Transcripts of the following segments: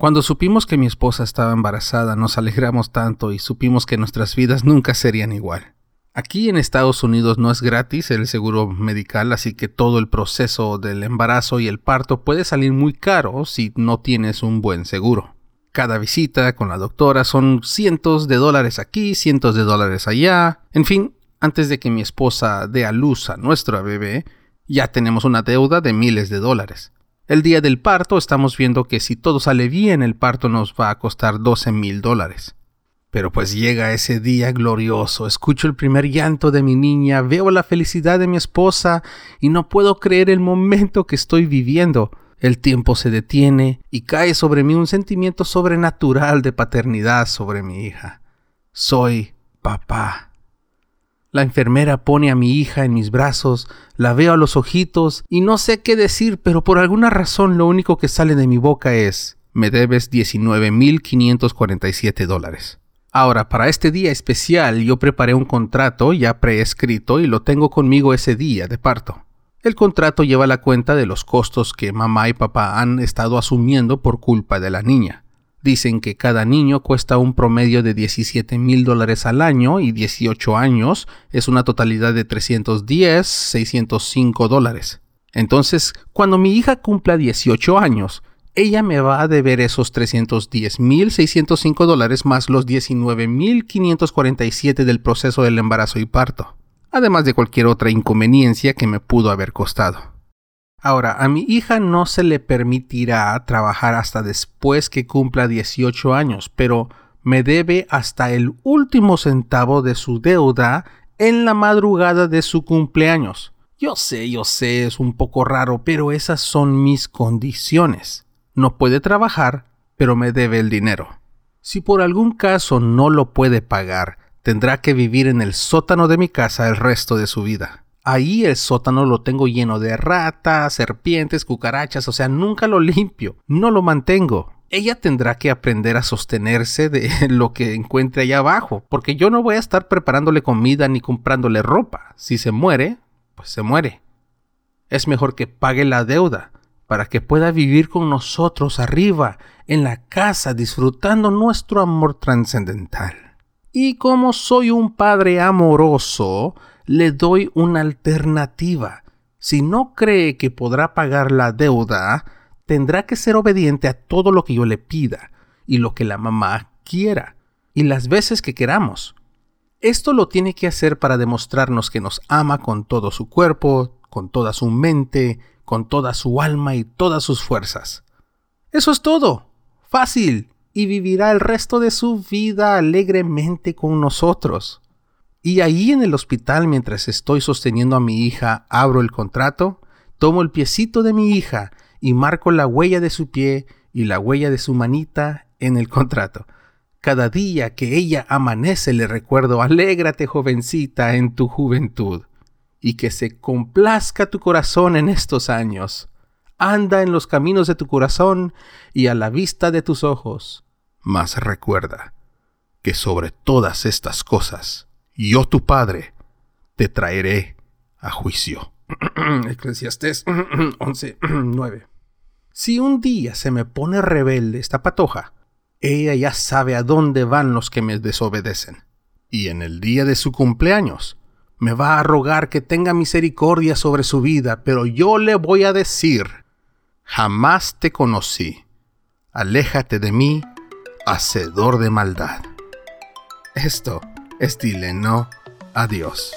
Cuando supimos que mi esposa estaba embarazada, nos alegramos tanto y supimos que nuestras vidas nunca serían igual. Aquí en Estados Unidos no es gratis el seguro medical, así que todo el proceso del embarazo y el parto puede salir muy caro si no tienes un buen seguro. Cada visita con la doctora son cientos de dólares aquí, cientos de dólares allá. En fin, antes de que mi esposa dé a luz a nuestro bebé, ya tenemos una deuda de miles de dólares. El día del parto estamos viendo que si todo sale bien el parto nos va a costar 12 mil dólares. Pero pues llega ese día glorioso, escucho el primer llanto de mi niña, veo la felicidad de mi esposa y no puedo creer el momento que estoy viviendo. El tiempo se detiene y cae sobre mí un sentimiento sobrenatural de paternidad sobre mi hija. Soy papá. La enfermera pone a mi hija en mis brazos, la veo a los ojitos y no sé qué decir, pero por alguna razón lo único que sale de mi boca es, me debes 19.547 dólares. Ahora, para este día especial yo preparé un contrato ya preescrito y lo tengo conmigo ese día de parto. El contrato lleva la cuenta de los costos que mamá y papá han estado asumiendo por culpa de la niña. Dicen que cada niño cuesta un promedio de 17 mil dólares al año y 18 años es una totalidad de 310, 605 dólares. Entonces, cuando mi hija cumpla 18 años, ella me va a deber esos 310 mil 605 dólares más los 19 mil 547 del proceso del embarazo y parto, además de cualquier otra inconveniencia que me pudo haber costado. Ahora, a mi hija no se le permitirá trabajar hasta después que cumpla 18 años, pero me debe hasta el último centavo de su deuda en la madrugada de su cumpleaños. Yo sé, yo sé, es un poco raro, pero esas son mis condiciones. No puede trabajar, pero me debe el dinero. Si por algún caso no lo puede pagar, tendrá que vivir en el sótano de mi casa el resto de su vida. Ahí el sótano lo tengo lleno de ratas, serpientes, cucarachas, o sea, nunca lo limpio, no lo mantengo. Ella tendrá que aprender a sostenerse de lo que encuentre allá abajo, porque yo no voy a estar preparándole comida ni comprándole ropa. Si se muere, pues se muere. Es mejor que pague la deuda para que pueda vivir con nosotros arriba, en la casa, disfrutando nuestro amor trascendental. Y como soy un padre amoroso, le doy una alternativa. Si no cree que podrá pagar la deuda, tendrá que ser obediente a todo lo que yo le pida y lo que la mamá quiera y las veces que queramos. Esto lo tiene que hacer para demostrarnos que nos ama con todo su cuerpo, con toda su mente, con toda su alma y todas sus fuerzas. Eso es todo. Fácil. Y vivirá el resto de su vida alegremente con nosotros. Y ahí en el hospital, mientras estoy sosteniendo a mi hija, abro el contrato, tomo el piecito de mi hija y marco la huella de su pie y la huella de su manita en el contrato. Cada día que ella amanece le recuerdo, alégrate jovencita en tu juventud, y que se complazca tu corazón en estos años. Anda en los caminos de tu corazón y a la vista de tus ojos. Mas recuerda que sobre todas estas cosas, yo tu padre te traeré a juicio. Eclesiastés 11, 9. Si un día se me pone rebelde esta patoja, ella ya sabe a dónde van los que me desobedecen. Y en el día de su cumpleaños, me va a rogar que tenga misericordia sobre su vida, pero yo le voy a decir, jamás te conocí, aléjate de mí, hacedor de maldad. Esto es dile no a Dios.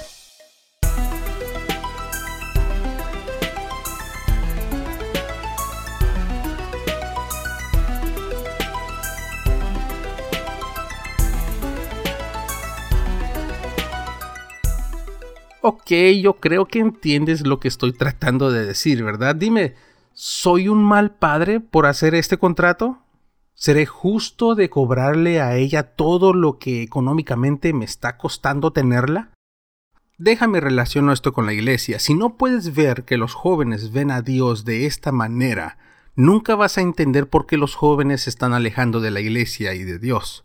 Ok, yo creo que entiendes lo que estoy tratando de decir, ¿verdad? Dime, ¿soy un mal padre por hacer este contrato? ¿Seré justo de cobrarle a ella todo lo que económicamente me está costando tenerla? Déjame relacionar esto con la iglesia. Si no puedes ver que los jóvenes ven a Dios de esta manera, nunca vas a entender por qué los jóvenes se están alejando de la iglesia y de Dios.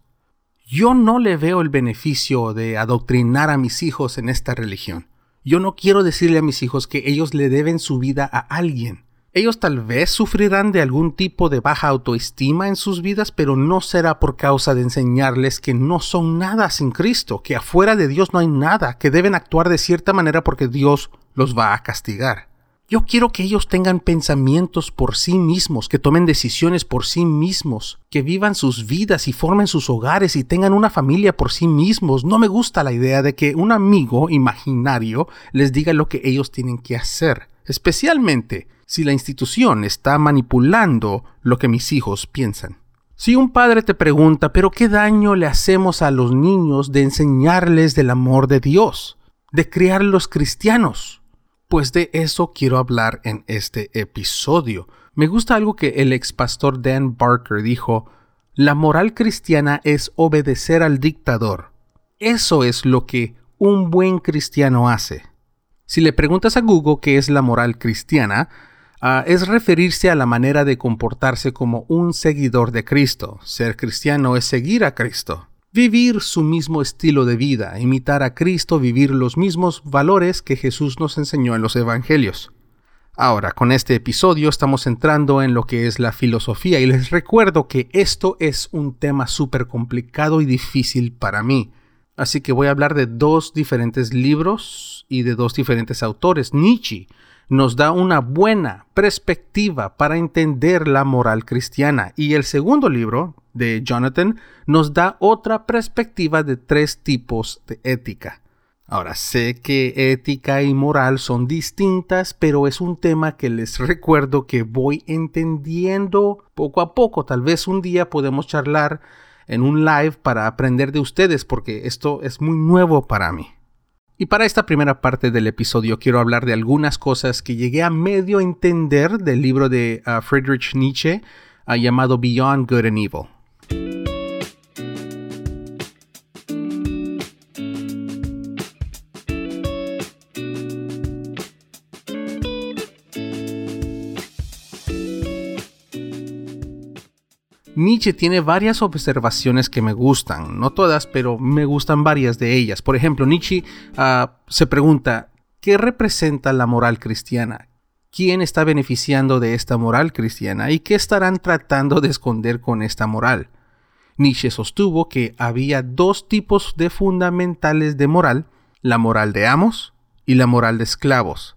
Yo no le veo el beneficio de adoctrinar a mis hijos en esta religión. Yo no quiero decirle a mis hijos que ellos le deben su vida a alguien. Ellos tal vez sufrirán de algún tipo de baja autoestima en sus vidas, pero no será por causa de enseñarles que no son nada sin Cristo, que afuera de Dios no hay nada, que deben actuar de cierta manera porque Dios los va a castigar. Yo quiero que ellos tengan pensamientos por sí mismos, que tomen decisiones por sí mismos, que vivan sus vidas y formen sus hogares y tengan una familia por sí mismos. No me gusta la idea de que un amigo imaginario les diga lo que ellos tienen que hacer, especialmente si la institución está manipulando lo que mis hijos piensan. Si un padre te pregunta, pero ¿qué daño le hacemos a los niños de enseñarles del amor de Dios, de criarlos cristianos? Pues de eso quiero hablar en este episodio. Me gusta algo que el ex pastor Dan Barker dijo, la moral cristiana es obedecer al dictador. Eso es lo que un buen cristiano hace. Si le preguntas a Google qué es la moral cristiana, Ah, es referirse a la manera de comportarse como un seguidor de Cristo. Ser cristiano es seguir a Cristo. Vivir su mismo estilo de vida, imitar a Cristo, vivir los mismos valores que Jesús nos enseñó en los Evangelios. Ahora, con este episodio estamos entrando en lo que es la filosofía y les recuerdo que esto es un tema súper complicado y difícil para mí. Así que voy a hablar de dos diferentes libros y de dos diferentes autores. Nietzsche nos da una buena perspectiva para entender la moral cristiana. Y el segundo libro de Jonathan nos da otra perspectiva de tres tipos de ética. Ahora, sé que ética y moral son distintas, pero es un tema que les recuerdo que voy entendiendo poco a poco. Tal vez un día podemos charlar en un live para aprender de ustedes, porque esto es muy nuevo para mí. Y para esta primera parte del episodio quiero hablar de algunas cosas que llegué a medio entender del libro de uh, Friedrich Nietzsche uh, llamado Beyond Good and Evil. Nietzsche tiene varias observaciones que me gustan, no todas, pero me gustan varias de ellas. Por ejemplo, Nietzsche ah, se pregunta, ¿qué representa la moral cristiana? ¿Quién está beneficiando de esta moral cristiana? ¿Y qué estarán tratando de esconder con esta moral? Nietzsche sostuvo que había dos tipos de fundamentales de moral, la moral de amos y la moral de esclavos,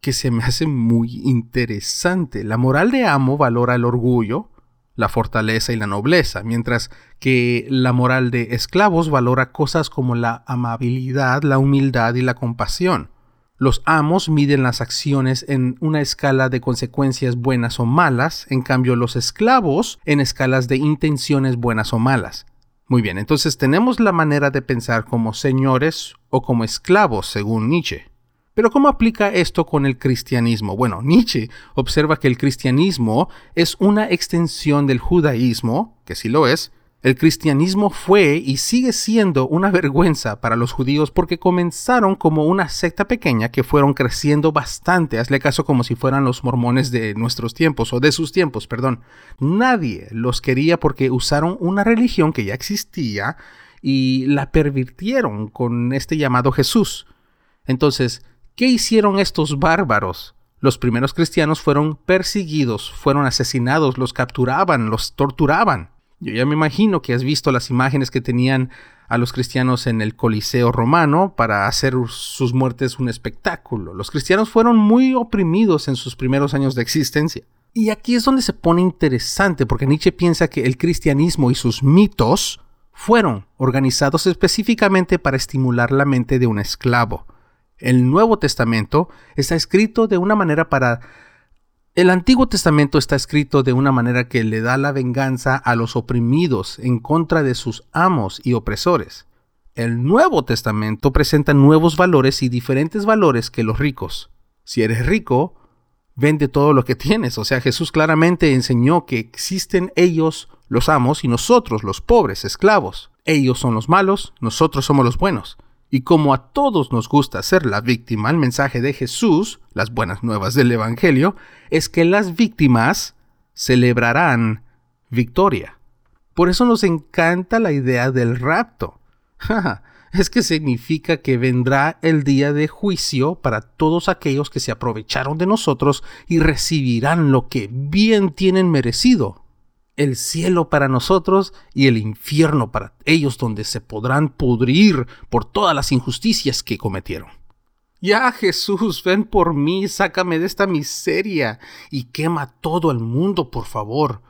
que se me hace muy interesante. La moral de amo valora el orgullo, la fortaleza y la nobleza, mientras que la moral de esclavos valora cosas como la amabilidad, la humildad y la compasión. Los amos miden las acciones en una escala de consecuencias buenas o malas, en cambio los esclavos en escalas de intenciones buenas o malas. Muy bien, entonces tenemos la manera de pensar como señores o como esclavos, según Nietzsche. Pero ¿cómo aplica esto con el cristianismo? Bueno, Nietzsche observa que el cristianismo es una extensión del judaísmo, que sí lo es. El cristianismo fue y sigue siendo una vergüenza para los judíos porque comenzaron como una secta pequeña que fueron creciendo bastante, hazle caso como si fueran los mormones de nuestros tiempos o de sus tiempos, perdón. Nadie los quería porque usaron una religión que ya existía y la pervirtieron con este llamado Jesús. Entonces, ¿Qué hicieron estos bárbaros? Los primeros cristianos fueron perseguidos, fueron asesinados, los capturaban, los torturaban. Yo ya me imagino que has visto las imágenes que tenían a los cristianos en el Coliseo romano para hacer sus muertes un espectáculo. Los cristianos fueron muy oprimidos en sus primeros años de existencia. Y aquí es donde se pone interesante, porque Nietzsche piensa que el cristianismo y sus mitos fueron organizados específicamente para estimular la mente de un esclavo el Nuevo Testamento está escrito de una manera para... El Antiguo Testamento está escrito de una manera que le da la venganza a los oprimidos en contra de sus amos y opresores. El Nuevo Testamento presenta nuevos valores y diferentes valores que los ricos. Si eres rico, vende todo lo que tienes. O sea, Jesús claramente enseñó que existen ellos, los amos, y nosotros, los pobres, esclavos. Ellos son los malos, nosotros somos los buenos. Y como a todos nos gusta ser la víctima, el mensaje de Jesús, las buenas nuevas del Evangelio, es que las víctimas celebrarán victoria. Por eso nos encanta la idea del rapto. es que significa que vendrá el día de juicio para todos aquellos que se aprovecharon de nosotros y recibirán lo que bien tienen merecido. El cielo para nosotros y el infierno para ellos donde se podrán pudrir por todas las injusticias que cometieron. Ya Jesús, ven por mí, sácame de esta miseria y quema todo el mundo, por favor.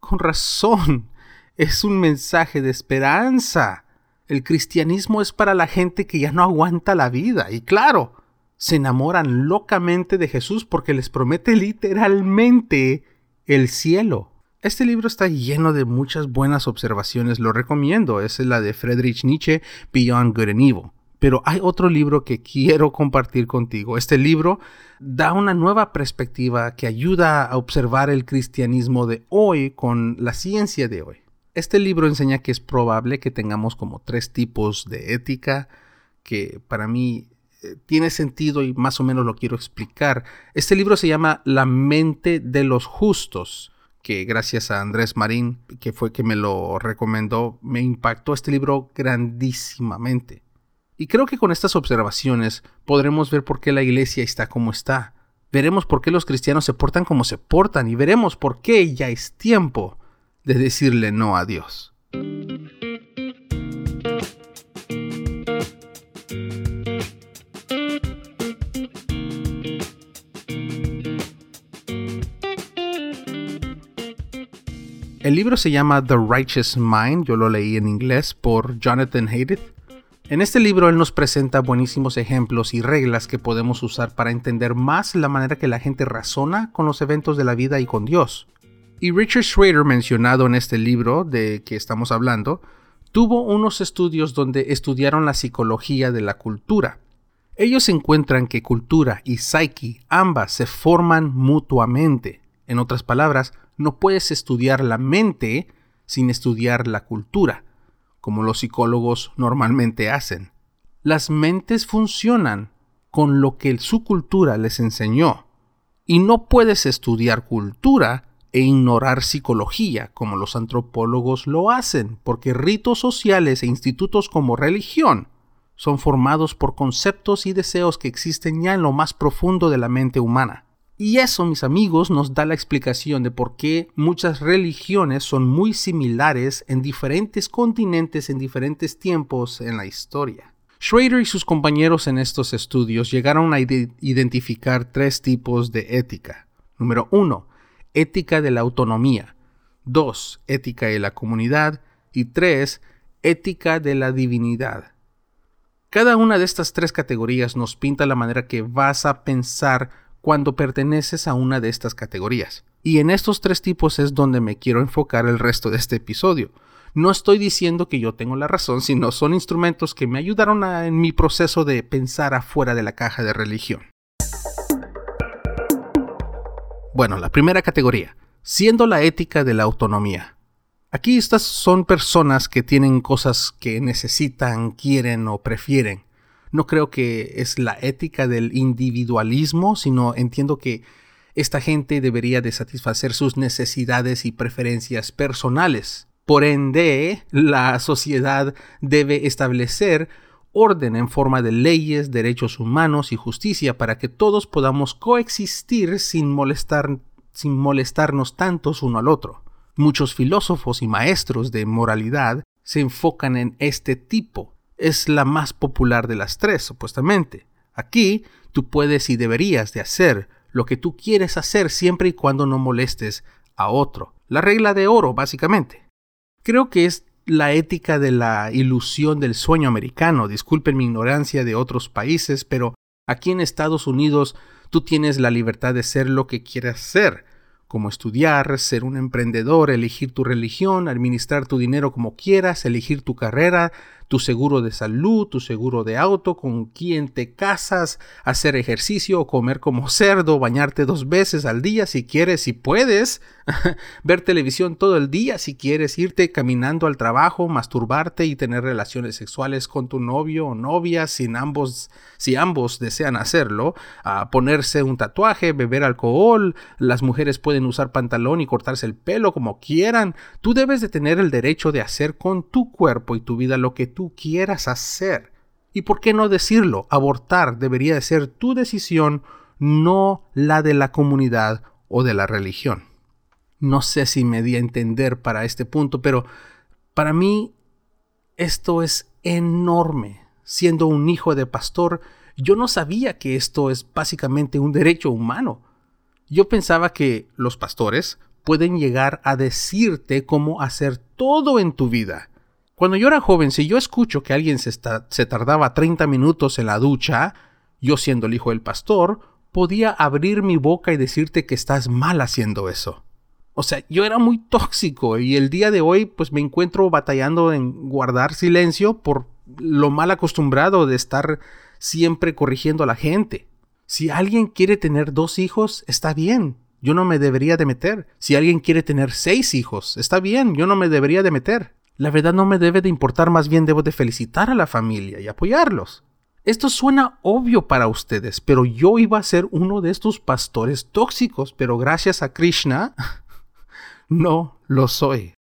Con razón, es un mensaje de esperanza. El cristianismo es para la gente que ya no aguanta la vida y claro, se enamoran locamente de Jesús porque les promete literalmente el cielo. Este libro está lleno de muchas buenas observaciones, lo recomiendo, es la de Friedrich Nietzsche, Beyond Good and Evil. Pero hay otro libro que quiero compartir contigo. Este libro da una nueva perspectiva que ayuda a observar el cristianismo de hoy con la ciencia de hoy. Este libro enseña que es probable que tengamos como tres tipos de ética que para mí eh, tiene sentido y más o menos lo quiero explicar. Este libro se llama La mente de los justos, que gracias a Andrés Marín, que fue que me lo recomendó, me impactó este libro grandísimamente. Y creo que con estas observaciones podremos ver por qué la iglesia está como está. Veremos por qué los cristianos se portan como se portan y veremos por qué ya es tiempo de decirle no a Dios. El libro se llama The Righteous Mind, yo lo leí en inglés por Jonathan Haidt. En este libro él nos presenta buenísimos ejemplos y reglas que podemos usar para entender más la manera que la gente razona con los eventos de la vida y con Dios. Y Richard Schrader, mencionado en este libro de que estamos hablando, tuvo unos estudios donde estudiaron la psicología de la cultura. Ellos encuentran que cultura y psyche ambas se forman mutuamente. En otras palabras, no puedes estudiar la mente sin estudiar la cultura, como los psicólogos normalmente hacen. Las mentes funcionan con lo que su cultura les enseñó. Y no puedes estudiar cultura e ignorar psicología, como los antropólogos lo hacen, porque ritos sociales e institutos como religión son formados por conceptos y deseos que existen ya en lo más profundo de la mente humana. Y eso, mis amigos, nos da la explicación de por qué muchas religiones son muy similares en diferentes continentes en diferentes tiempos en la historia. Schrader y sus compañeros en estos estudios llegaron a identificar tres tipos de ética. Número uno, ética de la autonomía. 2. Ética de la comunidad. Y 3. Ética de la divinidad. Cada una de estas tres categorías nos pinta la manera que vas a pensar cuando perteneces a una de estas categorías. Y en estos tres tipos es donde me quiero enfocar el resto de este episodio. No estoy diciendo que yo tengo la razón, sino son instrumentos que me ayudaron en mi proceso de pensar afuera de la caja de religión. Bueno, la primera categoría, siendo la ética de la autonomía. Aquí estas son personas que tienen cosas que necesitan, quieren o prefieren. No creo que es la ética del individualismo, sino entiendo que esta gente debería de satisfacer sus necesidades y preferencias personales. Por ende, la sociedad debe establecer orden en forma de leyes, derechos humanos y justicia para que todos podamos coexistir sin, molestar, sin molestarnos tantos uno al otro. Muchos filósofos y maestros de moralidad se enfocan en este tipo. Es la más popular de las tres, supuestamente. Aquí tú puedes y deberías de hacer lo que tú quieres hacer siempre y cuando no molestes a otro. La regla de oro, básicamente. Creo que es la ética de la ilusión del sueño americano. Disculpen mi ignorancia de otros países, pero aquí en Estados Unidos tú tienes la libertad de ser lo que quieras ser como estudiar, ser un emprendedor, elegir tu religión, administrar tu dinero como quieras, elegir tu carrera, tu seguro de salud, tu seguro de auto, con quién te casas, hacer ejercicio comer como cerdo, bañarte dos veces al día si quieres, si puedes, ver televisión todo el día si quieres, irte caminando al trabajo, masturbarte y tener relaciones sexuales con tu novio o novia sin ambos, si ambos desean hacerlo, ponerse un tatuaje, beber alcohol, las mujeres pueden usar pantalón y cortarse el pelo como quieran. Tú debes de tener el derecho de hacer con tu cuerpo y tu vida lo que tú quieras hacer. ¿Y por qué no decirlo? Abortar debería de ser tu decisión, no la de la comunidad o de la religión. No sé si me di a entender para este punto, pero para mí esto es enorme. Siendo un hijo de pastor, yo no sabía que esto es básicamente un derecho humano. Yo pensaba que los pastores pueden llegar a decirte cómo hacer todo en tu vida. Cuando yo era joven, si yo escucho que alguien se, tardaba 30 minutos en la ducha, yo siendo el hijo del pastor, podía abrir mi boca y decirte que estás mal haciendo eso. O sea, yo era muy tóxico y el día de hoy pues me encuentro batallando en guardar silencio por lo mal acostumbrado de estar siempre corrigiendo a la gente. Si alguien quiere tener dos hijos, está bien, yo no me debería de meter. Si alguien quiere tener seis hijos, está bien, yo no me debería de meter. La verdad no me debe de importar, más bien debo de felicitar a la familia y apoyarlos. Esto suena obvio para ustedes, pero yo iba a ser uno de estos pastores tóxicos, pero gracias a Krishna no lo soy.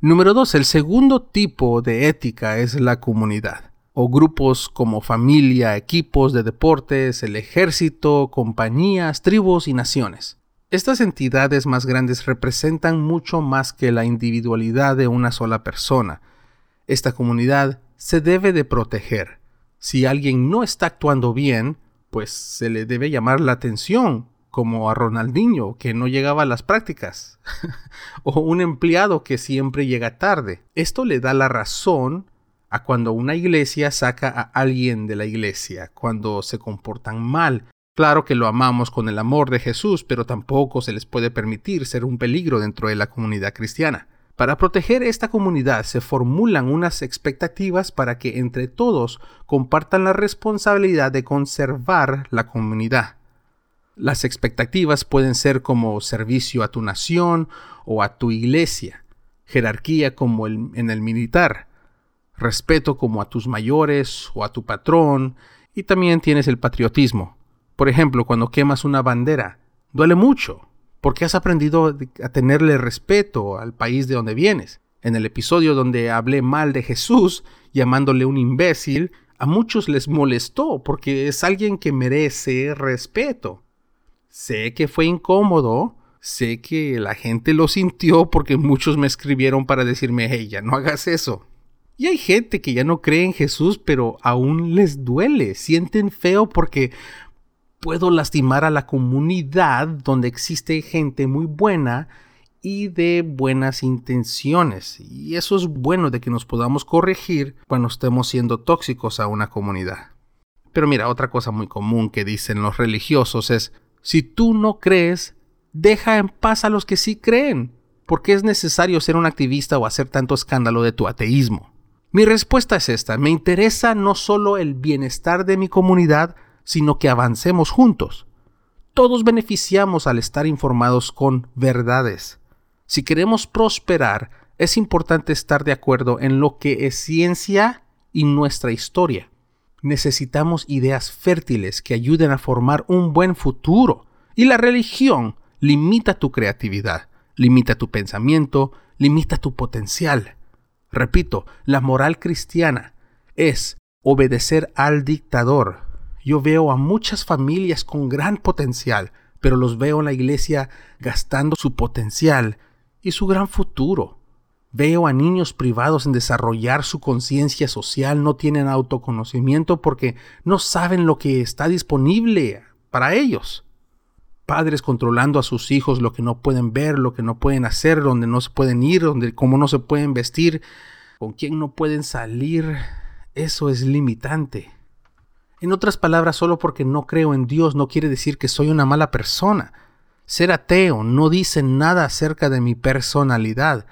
Número 2. El segundo tipo de ética es la comunidad o grupos como familia, equipos de deportes, el ejército, compañías, tribus y naciones. Estas entidades más grandes representan mucho más que la individualidad de una sola persona. Esta comunidad se debe de proteger. Si alguien no está actuando bien, pues se le debe llamar la atención, como a Ronaldinho, que no llegaba a las prácticas, o un empleado que siempre llega tarde. Esto le da la razón a cuando una iglesia saca a alguien de la iglesia, cuando se comportan mal. Claro que lo amamos con el amor de Jesús, pero tampoco se les puede permitir ser un peligro dentro de la comunidad cristiana. Para proteger esta comunidad se formulan unas expectativas para que entre todos compartan la responsabilidad de conservar la comunidad. Las expectativas pueden ser como servicio a tu nación o a tu iglesia, jerarquía como en el militar, respeto como a tus mayores o a tu patrón, y también tienes el patriotismo. Por ejemplo, cuando quemas una bandera, duele mucho, porque has aprendido a tenerle respeto al país de donde vienes. En el episodio donde hablé mal de Jesús, llamándole un imbécil, a muchos les molestó porque es alguien que merece respeto. Sé que fue incómodo, sé que la gente lo sintió porque muchos me escribieron para decirme, hey, ya no hagas eso. Y hay gente que ya no cree en Jesús, pero aún les duele, sienten feo porque puedo lastimar a la comunidad donde existe gente muy buena y de buenas intenciones. Y eso es bueno de que nos podamos corregir cuando estemos siendo tóxicos a una comunidad. Pero mira, otra cosa muy común que dicen los religiosos es, si tú no crees, deja en paz a los que sí creen. porque es necesario ser un activista o hacer tanto escándalo de tu ateísmo? Mi respuesta es esta, me interesa no solo el bienestar de mi comunidad, sino que avancemos juntos. Todos beneficiamos al estar informados con verdades. Si queremos prosperar, es importante estar de acuerdo en lo que es ciencia y nuestra historia. Necesitamos ideas fértiles que ayuden a formar un buen futuro. Y la religión limita tu creatividad, limita tu pensamiento, limita tu potencial. Repito, la moral cristiana es obedecer al dictador. Yo veo a muchas familias con gran potencial, pero los veo en la iglesia gastando su potencial y su gran futuro. Veo a niños privados en desarrollar su conciencia social, no tienen autoconocimiento porque no saben lo que está disponible para ellos. Padres controlando a sus hijos lo que no pueden ver, lo que no pueden hacer, donde no se pueden ir, donde cómo no se pueden vestir, con quién no pueden salir. Eso es limitante. En otras palabras, solo porque no creo en Dios no quiere decir que soy una mala persona. Ser ateo no dice nada acerca de mi personalidad,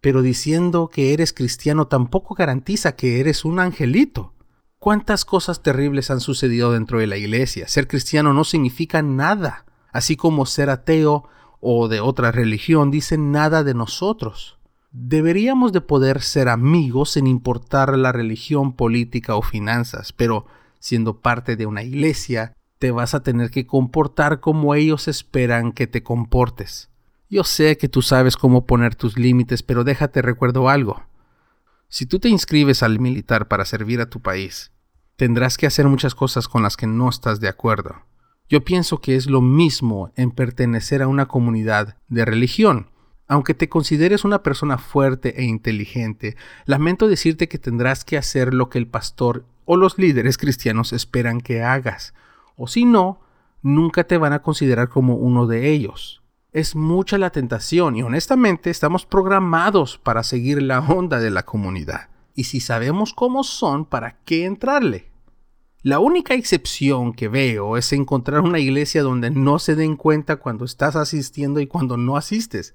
pero diciendo que eres cristiano tampoco garantiza que eres un angelito. ¿Cuántas cosas terribles han sucedido dentro de la iglesia? Ser cristiano no significa nada así como ser ateo o de otra religión, dicen nada de nosotros. Deberíamos de poder ser amigos sin importar la religión, política o finanzas, pero siendo parte de una iglesia, te vas a tener que comportar como ellos esperan que te comportes. Yo sé que tú sabes cómo poner tus límites, pero déjate recuerdo algo. Si tú te inscribes al militar para servir a tu país, tendrás que hacer muchas cosas con las que no estás de acuerdo. Yo pienso que es lo mismo en pertenecer a una comunidad de religión. Aunque te consideres una persona fuerte e inteligente, lamento decirte que tendrás que hacer lo que el pastor o los líderes cristianos esperan que hagas, o si no, nunca te van a considerar como uno de ellos. Es mucha la tentación y honestamente estamos programados para seguir la onda de la comunidad. Y si sabemos cómo son, ¿para qué entrarle? La única excepción que veo es encontrar una iglesia donde no se den cuenta cuando estás asistiendo y cuando no asistes.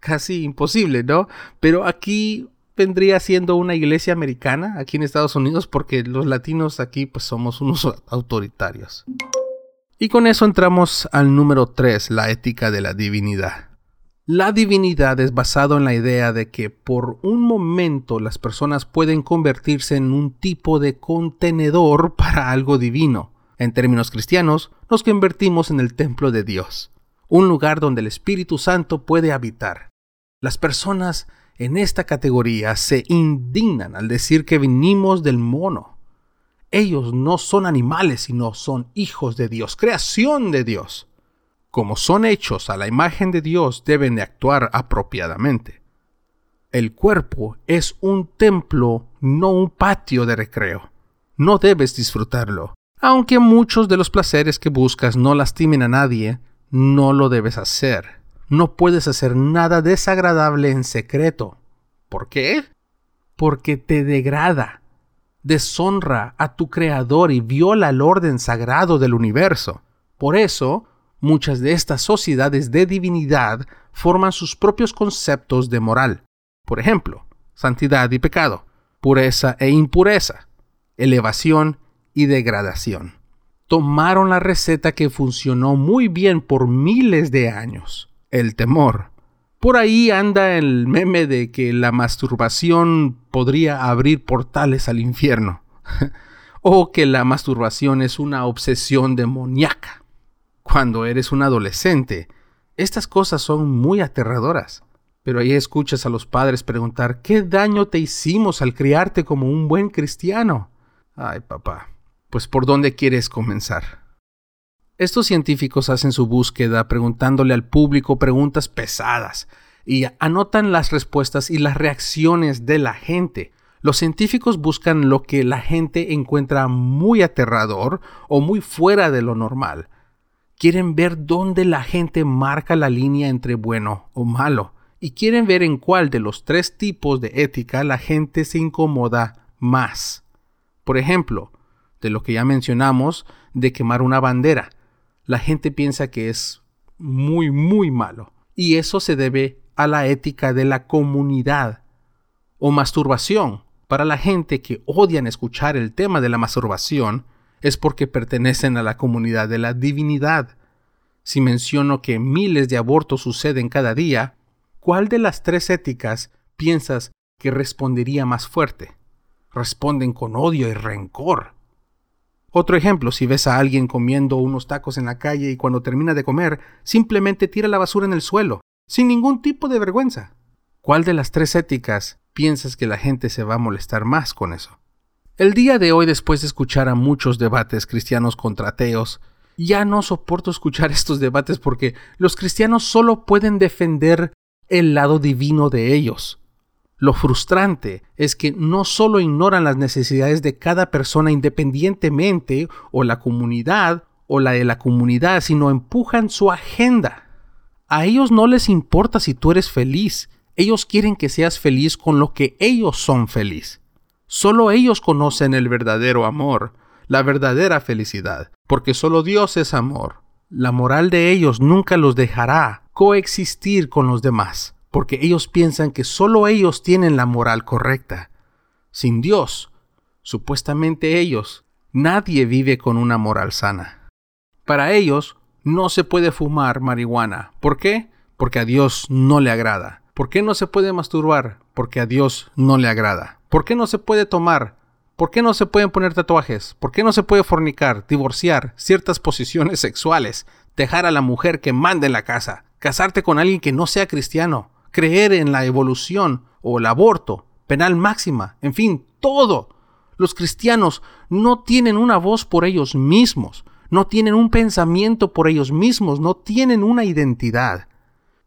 Casi imposible, ¿no? Pero aquí vendría siendo una iglesia americana, aquí en Estados Unidos, porque los latinos aquí pues somos unos autoritarios. Y con eso entramos al número 3, la ética de la divinidad. La divinidad es basado en la idea de que por un momento las personas pueden convertirse en un tipo de contenedor para algo divino. En términos cristianos, nos convertimos en el templo de Dios, un lugar donde el Espíritu Santo puede habitar. Las personas en esta categoría se indignan al decir que vinimos del mono. Ellos no son animales, sino son hijos de Dios, creación de Dios como son hechos a la imagen de Dios, deben de actuar apropiadamente. El cuerpo es un templo, no un patio de recreo. No debes disfrutarlo. Aunque muchos de los placeres que buscas no lastimen a nadie, no lo debes hacer. No puedes hacer nada desagradable en secreto. ¿Por qué? Porque te degrada, deshonra a tu Creador y viola el orden sagrado del universo. Por eso, Muchas de estas sociedades de divinidad forman sus propios conceptos de moral. Por ejemplo, santidad y pecado, pureza e impureza, elevación y degradación. Tomaron la receta que funcionó muy bien por miles de años, el temor. Por ahí anda el meme de que la masturbación podría abrir portales al infierno, o que la masturbación es una obsesión demoníaca cuando eres un adolescente. Estas cosas son muy aterradoras. Pero ahí escuchas a los padres preguntar, ¿qué daño te hicimos al criarte como un buen cristiano? Ay, papá, pues ¿por dónde quieres comenzar? Estos científicos hacen su búsqueda preguntándole al público preguntas pesadas y anotan las respuestas y las reacciones de la gente. Los científicos buscan lo que la gente encuentra muy aterrador o muy fuera de lo normal quieren ver dónde la gente marca la línea entre bueno o malo y quieren ver en cuál de los tres tipos de ética la gente se incomoda más. Por ejemplo, de lo que ya mencionamos de quemar una bandera. La gente piensa que es muy, muy malo. Y eso se debe a la ética de la comunidad. O masturbación. Para la gente que odian escuchar el tema de la masturbación, es porque pertenecen a la comunidad de la divinidad. Si menciono que miles de abortos suceden cada día, ¿cuál de las tres éticas piensas que respondería más fuerte? Responden con odio y rencor. Otro ejemplo, si ves a alguien comiendo unos tacos en la calle y cuando termina de comer, simplemente tira la basura en el suelo, sin ningún tipo de vergüenza. ¿Cuál de las tres éticas piensas que la gente se va a molestar más con eso? El día de hoy, después de escuchar a muchos debates cristianos contra ateos, ya no soporto escuchar estos debates porque los cristianos solo pueden defender el lado divino de ellos. Lo frustrante es que no solo ignoran las necesidades de cada persona independientemente o la comunidad o la de la comunidad, sino empujan su agenda. A ellos no les importa si tú eres feliz, ellos quieren que seas feliz con lo que ellos son feliz. Solo ellos conocen el verdadero amor, la verdadera felicidad, porque solo Dios es amor. La moral de ellos nunca los dejará coexistir con los demás, porque ellos piensan que solo ellos tienen la moral correcta. Sin Dios, supuestamente ellos, nadie vive con una moral sana. Para ellos, no se puede fumar marihuana. ¿Por qué? Porque a Dios no le agrada. ¿Por qué no se puede masturbar? Porque a Dios no le agrada. ¿Por qué no se puede tomar? ¿Por qué no se pueden poner tatuajes? ¿Por qué no se puede fornicar, divorciar, ciertas posiciones sexuales, dejar a la mujer que manda en la casa, casarte con alguien que no sea cristiano, creer en la evolución o el aborto, penal máxima, en fin, todo? Los cristianos no tienen una voz por ellos mismos, no tienen un pensamiento por ellos mismos, no tienen una identidad.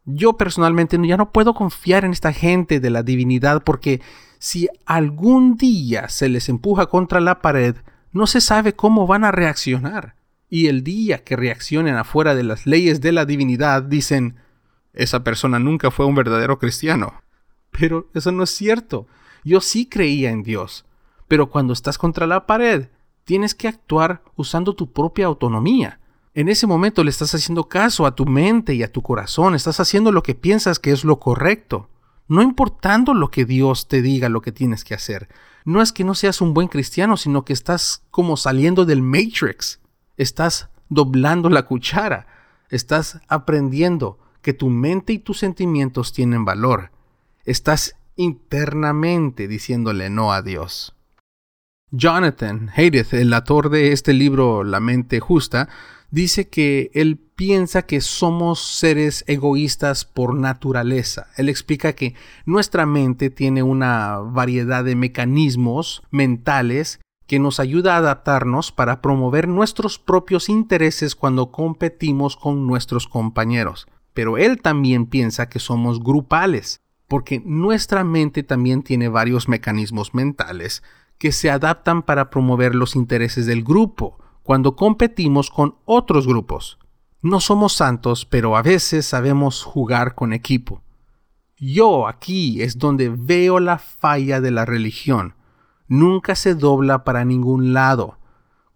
Yo personalmente ya no puedo confiar en esta gente de la divinidad porque si algún día se les empuja contra la pared, no se sabe cómo van a reaccionar. Y el día que reaccionen afuera de las leyes de la divinidad, dicen, esa persona nunca fue un verdadero cristiano. Pero eso no es cierto. Yo sí creía en Dios. Pero cuando estás contra la pared, tienes que actuar usando tu propia autonomía. En ese momento le estás haciendo caso a tu mente y a tu corazón, estás haciendo lo que piensas que es lo correcto no importando lo que Dios te diga lo que tienes que hacer. No es que no seas un buen cristiano, sino que estás como saliendo del Matrix. Estás doblando la cuchara. Estás aprendiendo que tu mente y tus sentimientos tienen valor. Estás internamente diciéndole no a Dios. Jonathan Haydeth, el autor de este libro La mente justa, dice que él piensa que somos seres egoístas por naturaleza. Él explica que nuestra mente tiene una variedad de mecanismos mentales que nos ayuda a adaptarnos para promover nuestros propios intereses cuando competimos con nuestros compañeros. Pero él también piensa que somos grupales, porque nuestra mente también tiene varios mecanismos mentales que se adaptan para promover los intereses del grupo cuando competimos con otros grupos. No somos santos, pero a veces sabemos jugar con equipo. Yo aquí es donde veo la falla de la religión. Nunca se dobla para ningún lado.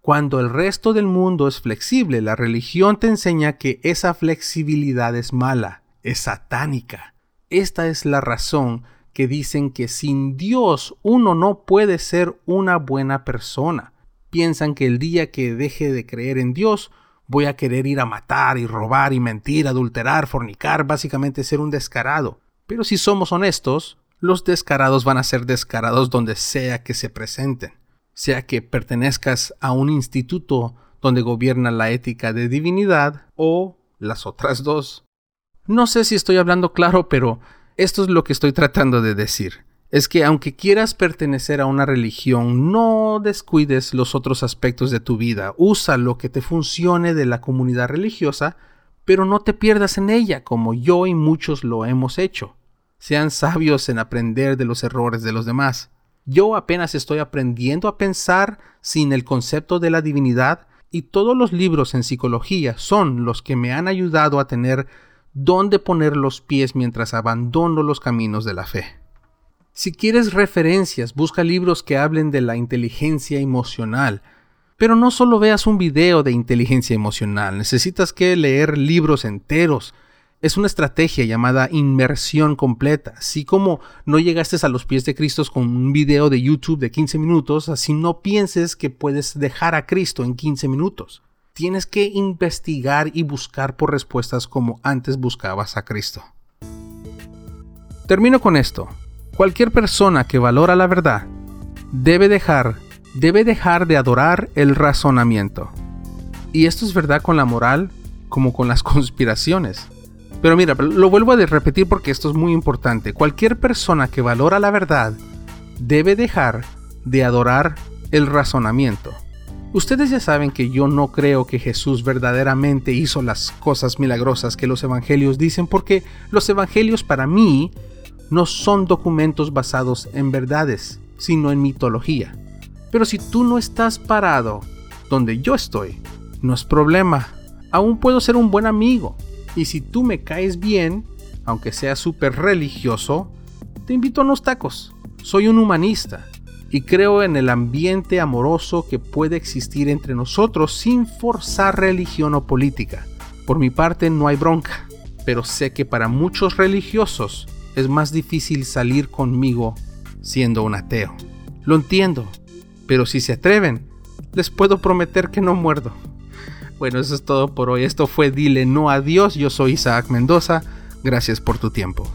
Cuando el resto del mundo es flexible, la religión te enseña que esa flexibilidad es mala, es satánica. Esta es la razón que dicen que sin Dios uno no puede ser una buena persona piensan que el día que deje de creer en Dios, voy a querer ir a matar y robar y mentir, adulterar, fornicar, básicamente ser un descarado. Pero si somos honestos, los descarados van a ser descarados donde sea que se presenten, sea que pertenezcas a un instituto donde gobierna la ética de divinidad o las otras dos. No sé si estoy hablando claro, pero esto es lo que estoy tratando de decir es que aunque quieras pertenecer a una religión, no descuides los otros aspectos de tu vida. Usa lo que te funcione de la comunidad religiosa, pero no te pierdas en ella, como yo y muchos lo hemos hecho. Sean sabios en aprender de los errores de los demás. Yo apenas estoy aprendiendo a pensar sin el concepto de la divinidad y todos los libros en psicología son los que me han ayudado a tener dónde poner los pies mientras abandono los caminos de la fe. Si quieres referencias, busca libros que hablen de la inteligencia emocional. Pero no solo veas un video de inteligencia emocional, necesitas que leer libros enteros. Es una estrategia llamada inmersión completa. Así como no llegaste a los pies de Cristo con un video de YouTube de 15 minutos, así no pienses que puedes dejar a Cristo en 15 minutos. Tienes que investigar y buscar por respuestas como antes buscabas a Cristo. Termino con esto. Cualquier persona que valora la verdad debe dejar, debe dejar de adorar el razonamiento. Y esto es verdad con la moral como con las conspiraciones. Pero mira, lo vuelvo a repetir porque esto es muy importante. Cualquier persona que valora la verdad debe dejar de adorar el razonamiento. Ustedes ya saben que yo no creo que Jesús verdaderamente hizo las cosas milagrosas que los evangelios dicen porque los evangelios para mí no son documentos basados en verdades, sino en mitología. Pero si tú no estás parado donde yo estoy, no es problema. Aún puedo ser un buen amigo. Y si tú me caes bien, aunque sea súper religioso, te invito a unos tacos. Soy un humanista y creo en el ambiente amoroso que puede existir entre nosotros sin forzar religión o política. Por mi parte no hay bronca, pero sé que para muchos religiosos es más difícil salir conmigo siendo un ateo. Lo entiendo, pero si se atreven, les puedo prometer que no muerdo. Bueno, eso es todo por hoy. Esto fue Dile No a Dios. Yo soy Isaac Mendoza. Gracias por tu tiempo.